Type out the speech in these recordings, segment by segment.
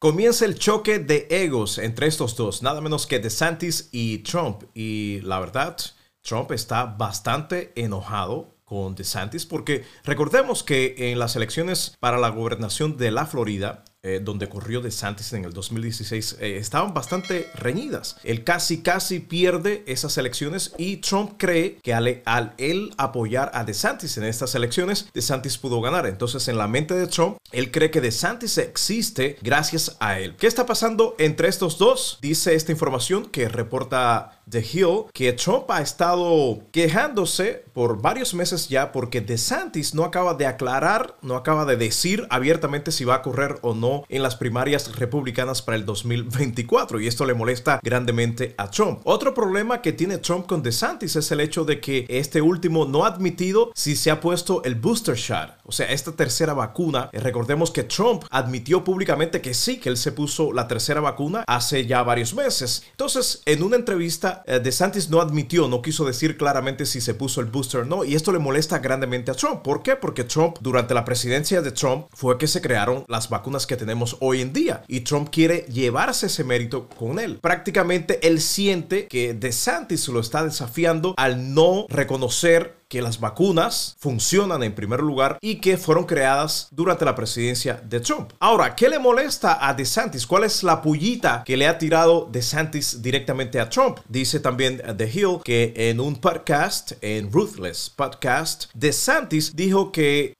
Comienza el choque de egos entre estos dos, nada menos que DeSantis y Trump. Y la verdad, Trump está bastante enojado con DeSantis porque recordemos que en las elecciones para la gobernación de la Florida, eh, donde corrió DeSantis en el 2016, eh, estaban bastante reñidas. Él casi, casi pierde esas elecciones y Trump cree que al, al, él apoyar a DeSantis en estas elecciones, DeSantis pudo ganar. Entonces, en la mente de Trump, él cree que DeSantis existe gracias a él. ¿Qué está pasando entre estos dos? Dice esta información que reporta The Hill que Trump ha estado quejándose por varios meses ya porque DeSantis no acaba de aclarar, no acaba de decir abiertamente si va a correr o no en las primarias republicanas para el 2024 y esto le molesta grandemente a Trump. Otro problema que tiene Trump con DeSantis es el hecho de que este último no ha admitido si se ha puesto el booster shot, o sea, esta tercera vacuna. Eh, recordemos que Trump admitió públicamente que sí, que él se puso la tercera vacuna hace ya varios meses. Entonces, en una entrevista, eh, DeSantis no admitió, no quiso decir claramente si se puso el booster o no, y esto le molesta grandemente a Trump. ¿Por qué? Porque Trump, durante la presidencia de Trump, fue que se crearon las vacunas que tenemos hoy en día. Y Trump quiere llevarse ese mérito con él. Prácticamente él siente que DeSantis lo está desafiando al no reconocer que las vacunas funcionan en primer lugar y que fueron creadas durante la presidencia de Trump. Ahora, ¿qué le molesta a DeSantis? ¿Cuál es la pullita que le ha tirado DeSantis directamente a Trump? Dice también The Hill que en un podcast, en Ruthless Podcast, DeSantis dijo que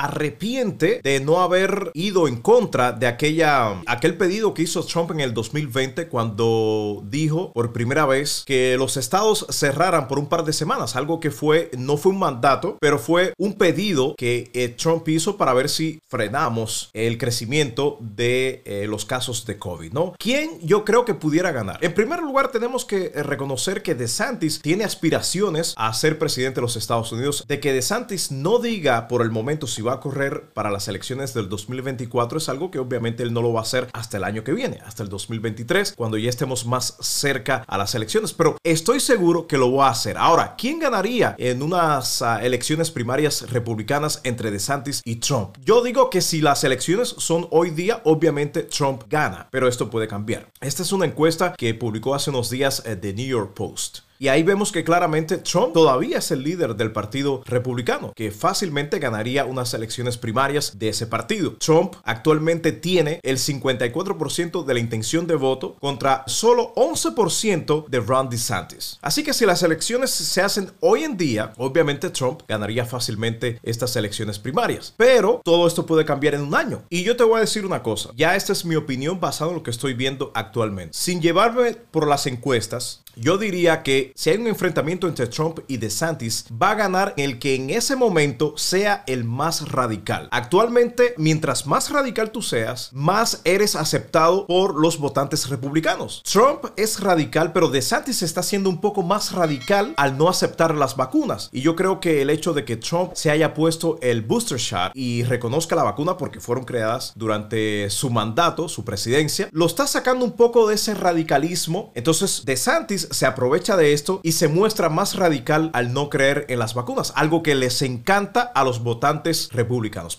arrepiente de no haber ido en contra de aquella, aquel pedido que hizo Trump en el 2020 cuando dijo por primera vez que los estados cerraran por un par de semanas, algo que fue, no fue un mandato, pero fue un pedido que eh, Trump hizo para ver si frenamos el crecimiento de eh, los casos de COVID, ¿no? ¿Quién yo creo que pudiera ganar? En primer lugar, tenemos que eh, reconocer que DeSantis tiene aspiraciones a ser presidente de los Estados Unidos, de que DeSantis no diga por el momento si va a correr para las elecciones del 2024 es algo que obviamente él no lo va a hacer hasta el año que viene, hasta el 2023, cuando ya estemos más cerca a las elecciones. Pero estoy seguro que lo va a hacer. Ahora, ¿quién ganaría en unas uh, elecciones primarias republicanas entre DeSantis y Trump? Yo digo que si las elecciones son hoy día, obviamente Trump gana, pero esto puede cambiar. Esta es una encuesta que publicó hace unos días eh, The New York Post. Y ahí vemos que claramente Trump todavía es el líder del Partido Republicano, que fácilmente ganaría unas elecciones primarias de ese partido. Trump actualmente tiene el 54% de la intención de voto contra solo 11% de Ron DeSantis. Así que si las elecciones se hacen hoy en día, obviamente Trump ganaría fácilmente estas elecciones primarias. Pero todo esto puede cambiar en un año. Y yo te voy a decir una cosa, ya esta es mi opinión basada en lo que estoy viendo actualmente. Sin llevarme por las encuestas, yo diría que si hay un enfrentamiento entre Trump y DeSantis, va a ganar el que en ese momento sea el más radical. Actualmente, mientras más radical tú seas, más eres aceptado por los votantes republicanos. Trump es radical, pero DeSantis está siendo un poco más radical al no aceptar las vacunas. Y yo creo que el hecho de que Trump se haya puesto el booster shot y reconozca la vacuna porque fueron creadas durante su mandato, su presidencia, lo está sacando un poco de ese radicalismo. Entonces, DeSantis se aprovecha de esto y se muestra más radical al no creer en las vacunas, algo que les encanta a los votantes republicanos.